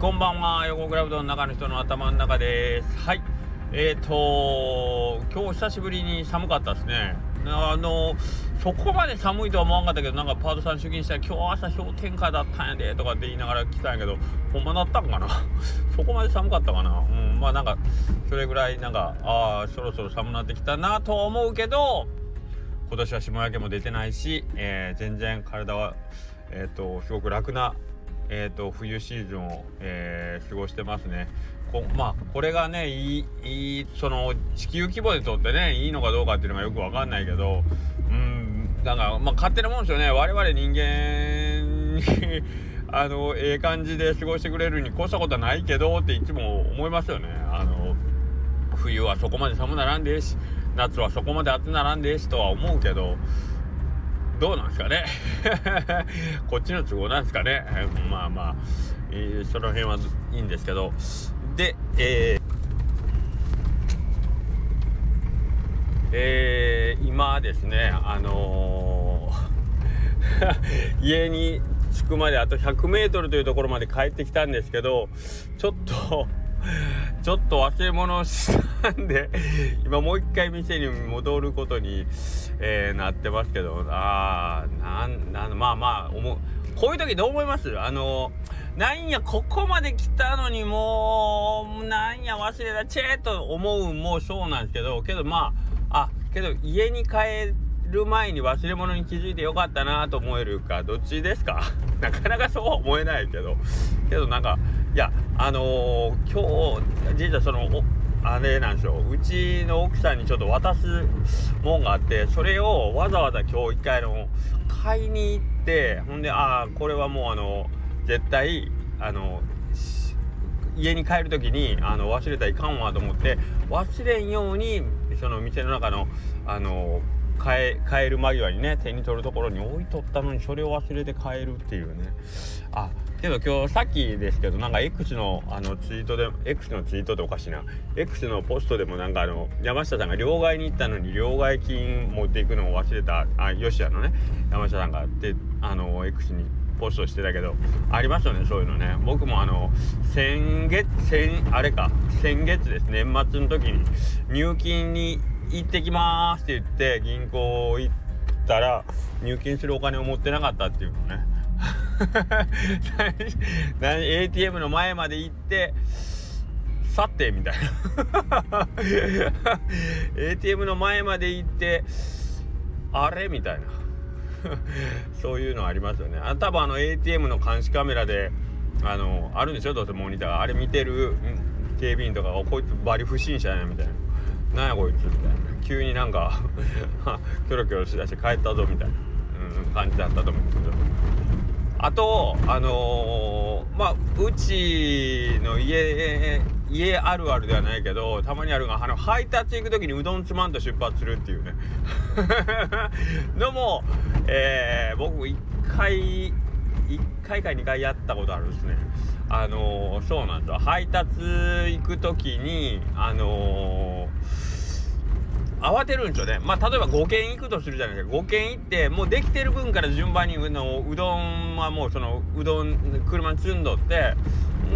こんばんは。横クラブの中の人の頭の中です。はい。えーと今日久しぶりに寒かったですね。あのそこまで寒いとは思わんかったけどなんかパートさん出勤したら今日朝氷点下だったんやでとかって言いながら来たんやけどほんまなったんかな？そこまで寒かったかな？うん。まあなんかそれぐらいなんかああそろそろ寒なってきたなと思うけど今年は霜焼けも出てないし、えー、全然体はえっ、ー、とすごく楽なえーと、冬シーズンを、えー、過ごしてますね。こまあこれがねいいその地球規模でとってねいいのかどうかっていうのがよく分かんないけどうんだからまあ勝手なもんですよね我々人間に あのええ感じで過ごしてくれるに越したことはないけどっていつも思いますよね。あの冬はそこまで寒ならんでし夏はそこまで暑ならんでしとは思うけどどうなんですかね。こっちの都合なんですかね。まあまあ、えー、その辺はいいんですけど。でえー、えー、今ですねあのー、家に着くまであと 100m というところまで帰ってきたんですけどちょっとちょっと忘れ物したんで 今もう一回店に戻ることに、えー、なってますけどあーなんなんまあまあ思うこういう時どう思います？あのなんやここまで来たのにもうなんや忘れたチェーと思うもそうなんですけどけどまああけど家に帰ってる前に忘れ物に気づいてよかったなと思えるかどっちですか？なかなかそうは思えないけど。けどなんかいやあのー、今日実はそのあれなんですよ。うちの奥さんにちょっと渡すもんがあってそれをわざわざ今日一回の買いに行ってほんでああこれはもうあの絶対あの家に帰る時にあの忘れたらいかんわと思って忘れんようにその店の中のあの帰帰る間際にね手に取るところに置いとったのにそれを忘れて帰るっていうね。あけど今日さっきですけどなんか X のあのツイートで X のツイートでおかしいな。X のポストでもなんかあの山下さんが両替に行ったのに両替金持っていくのを忘れた。あ吉谷のね山下さんがであの X にポストしてたけどありますよねそういうのね。僕もあの先月先あれか先月です。年末の時に入金に行ってきますって言って銀行行ったら入金するお金を持ってなかったっていうのね。ATM の前まで行って去ってみたいな。ATM の前まで行ってあれ？みたいな。そういうのありますよね。あ多分あの ATM の監視カメラであのあるんでしょ？どうせモニター。あれ見てる警備員とかこいつバリ不審者やなみたいな。なんやこいつみたいな。急になんか キョロキョロしだして帰ったぞみたいな、うん、感じだったと思うんですけど。あとあのー、まあうちの家家あるあるではないけどたまにあるがあの配達行く時にうどんつまんと出発するっていうね。のも、えー、僕1回1回か2回やったことあるんですね。あのー、そうなんですよ。配達行く時にあの、慌てるんですよね。まあ例えば5軒行くとするじゃないですか。5軒行ってもうできてる分から順番にのうどんはもうそのうどん車に積んどって。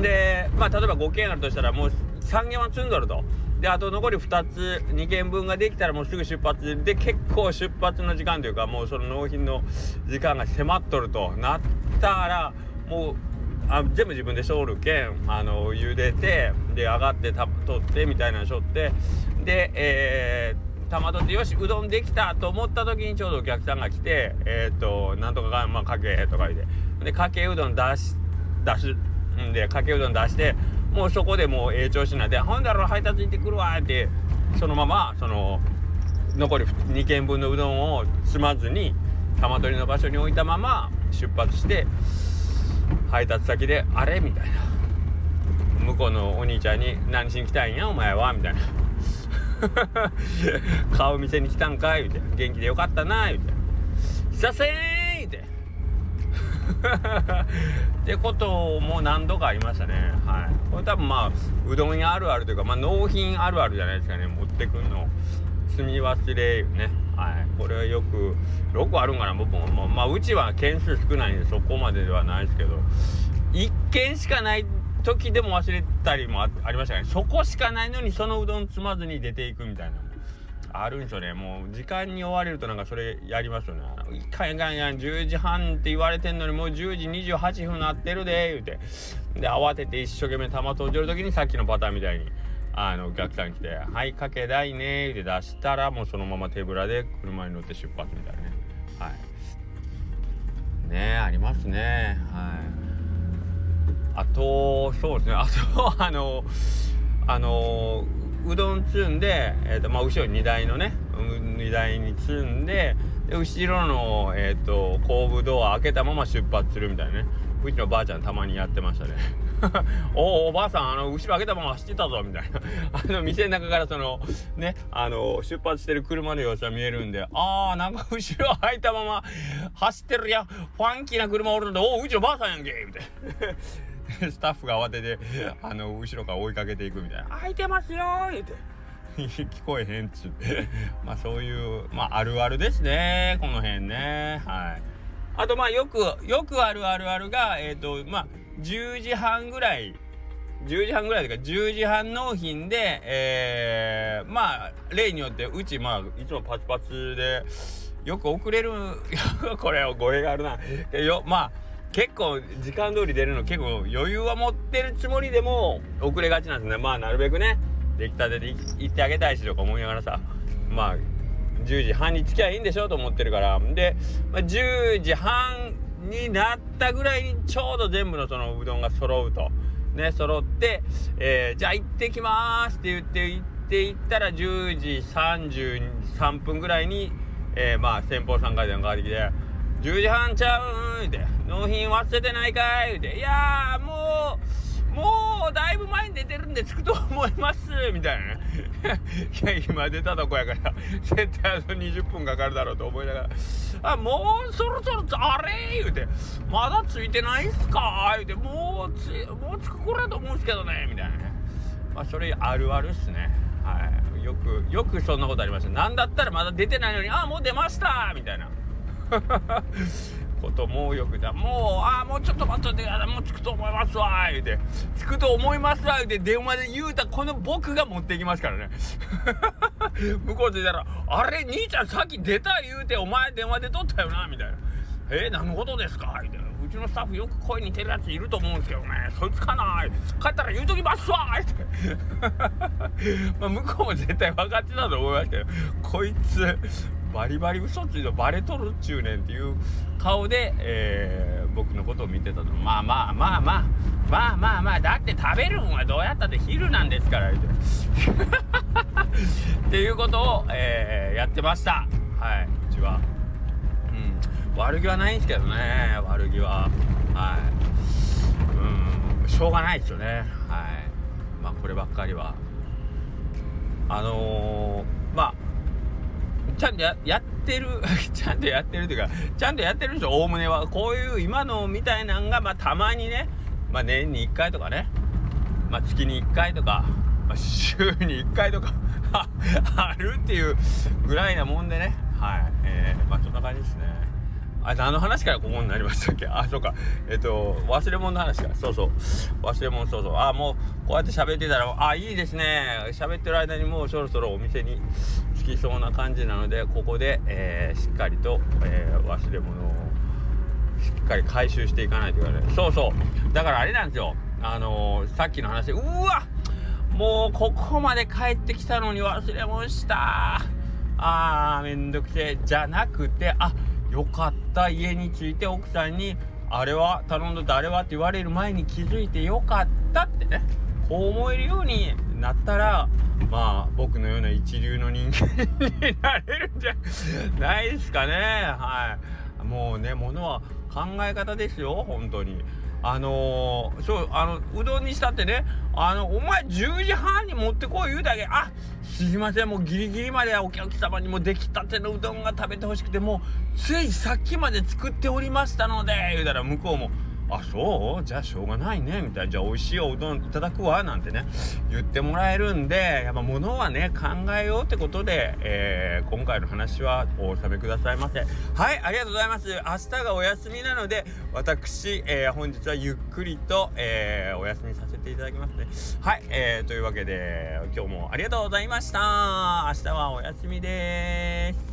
でまあ例えば5軒あるとしたらもう3軒は積んどると。であと残り2つ2件分ができたらもうすぐ出発。で結構出発の時間というかもうその納品の時間が迫っとるとなったらもうあ全部自分でしょるけんあの茹でてで上がってた取ってみたいなのしょってでえー、玉取ってよしうどんできたと思った時にちょうどお客さんが来てえっ、ー、となんとかがまあかけとか言って。でかけうどん出し出す。んでかけうどん出してもうそこでもうええ調子なんで「ほんだら配達行ってくるわ」ってそのままその残り2軒分のうどんを積まずに玉取りの場所に置いたまま出発して配達先で「あれ?」みたいな。向こうのお兄ちゃんに「何しに来たんや？お前は」みたいな「顔見せに来たんかい」言うて「元気でよかったな」言うて「久せん!」ってことも何度かありましたね。はい。これ多分まあうどん屋あるあるというかまあ納品あるあるじゃないですかね。持ってくんの。積み忘れね。はい。これはよくよくあるんかな僕も。まあ、まあ、うちは件数少ないんでそこまでではないですけど。1件しかない時でも忘れたりもありましたね。そこしかないのにそのうどん積まずに出ていくみたいな。あるんですよね。もう時間に追われるとなんかそれやりますよね。いかんいかんいかん10時半って言われてんのにもう10時28分なってるで言うて。で慌てて一生懸命玉閉じる時にさっきのパターンみたいにあのお客さん来て「はいかけ代ね」って出したらもうそのまま手ぶらで車に乗って出発みたいなね。はい。ねありますね。はい。あとそうですね。あとあのあのうどん積んで、えーとまあ、後ろに荷台のね荷台に積んでで後ろの、えーと、後部ドア開けたまま出発するみたいなね。うちのばあちゃんたまにやってましたね。おおおばあさんあの後ろ開けたまま走ってたぞみたいな。あの店の中からそのねあの出発してる車の様子は見えるんでああなんか後ろ開いたまま走ってるやファンキーな車おるんでおおうちのばあさんやんけみたいな。スタッフが慌ててあの後ろから追いかけていくみたいな「開いてますよ」言うて。聞こえへんっつってまあそういうまああるあるですね。この辺ね。はい。あとまあよくよくあるあるあるがえっ、ー、とまあ10時半ぐらい。10時半ぐらいとか10時半納品でえー、まあ例によってうちまあいつもパチパチでよく遅れる。これ語弊があるな。よまあ結構時間通り出るの結構余裕は持ってるつもりでも遅れがちなんですね。まあなるべくね出来たてで行ってあげたいしとか思いながらさまあ10時半に着きゃいいんでしょと思ってるから。で、まあ、10時半になったぐらいにちょうど全部のそのうどんが揃うと。ね揃って、えー、じゃあ行ってきますって言って行って行ったら10時33分ぐらいに、えー、まあ先方さんから電話かかってきて10時半ちゃうんって。納品忘れてないかいって。いやもうもうだいぶ前に出てるんで着くと思います みたいなね。いや今出たとこやから。絶対あと20分かかるだろうと思いながら。あもうそろそろあれ言うて。まだ着いてないっすか言うて。もうつもう着く頃やと思うんですけどねみたいなね。まあそれあるあるっすね。はい。よくよくそんなことありました。なんだったらまだ出てないのにあもう出ましたみたいな。こともよくじゃもうああもうちょっと待っといてもう着くと思いますわ言うて。着くと思いますわ言うて電話で言うたこの僕が持っていきますからね。向こうで言ったら「あれ兄ちゃんさっき出た言うてお前電話で取ったよな」みたいな「えー、何のことですか?」言うて。うちのスタッフよく声似てるやついると思うんですけどね。そいつかな帰ったら言うときますわ言うて。まあ向こうも絶対分かってたと思いますけどこいつバリバリ嘘ついてバレとるっちゅうねんっていう顔で、えー、僕のことを見てたと。まあまあまあまあまあまあまあだって食べるんはどうやったって昼なんですから言うて。っていうことを、えー、やってました。はいうちは。うん。悪気はないんですけどね悪気は。はい。うん。しょうがないですよね。はい。まあこればっかりは。あのー、まあちゃんとやってる ちゃんとやってるっていうかちゃんとやってる人おおむねは。こういう今のみたいなんがまあたまにねまあ年に1回とかね。まあ月に1回とか、まあ、週に1回とか。あるっていうぐらいなもんでね。はい。えー、まあそんな感じですね。あ何の話からここになりましたっけ？あそうか。えっ、と忘れ物の話か。そうそう。忘れ物そうそう。あもうこうやって喋ってたらあいいですね。喋ってる間にもうそろそろお店に着きそうな感じなのでここで、えー、しっかりと、えー、忘れ物をしっかり回収していかないといけない。そうそう。だからあれなんですよ。あのー、さっきの話うわもうここまで帰ってきたのに忘れ物した。あーめんどくせえ。じゃなくてあよかった。家に着いて奥さんにあれは頼んどってあれはって言われる前に気づいてよかったってね。思えるようになったらまあ僕のような一流の人間になれるんじゃないですかね。はい。もうねものは考え方ですよ本当に。あのー、そうあのうどんにしたってねあのお前10時半に持ってこい言うだけ。あすいませんもうギリギリまでお客様にも出来たてのうどんが食べてほしくてもうついさっきまで作っておりましたので言うたら向こうもあそう？じゃあしょうがないね。みたいな。じゃあ美味しいおうどんいただくわ。なんてね。言ってもらえるんでやっぱ物はね考えようってことで、えー、今回の話はお納めくださいませ。はいありがとうございます。明日がお休みなので私、えー、本日はゆっくりと、えー、お休みさせていただきますね。はい、えー、というわけで今日もありがとうございました。明日はお休みです。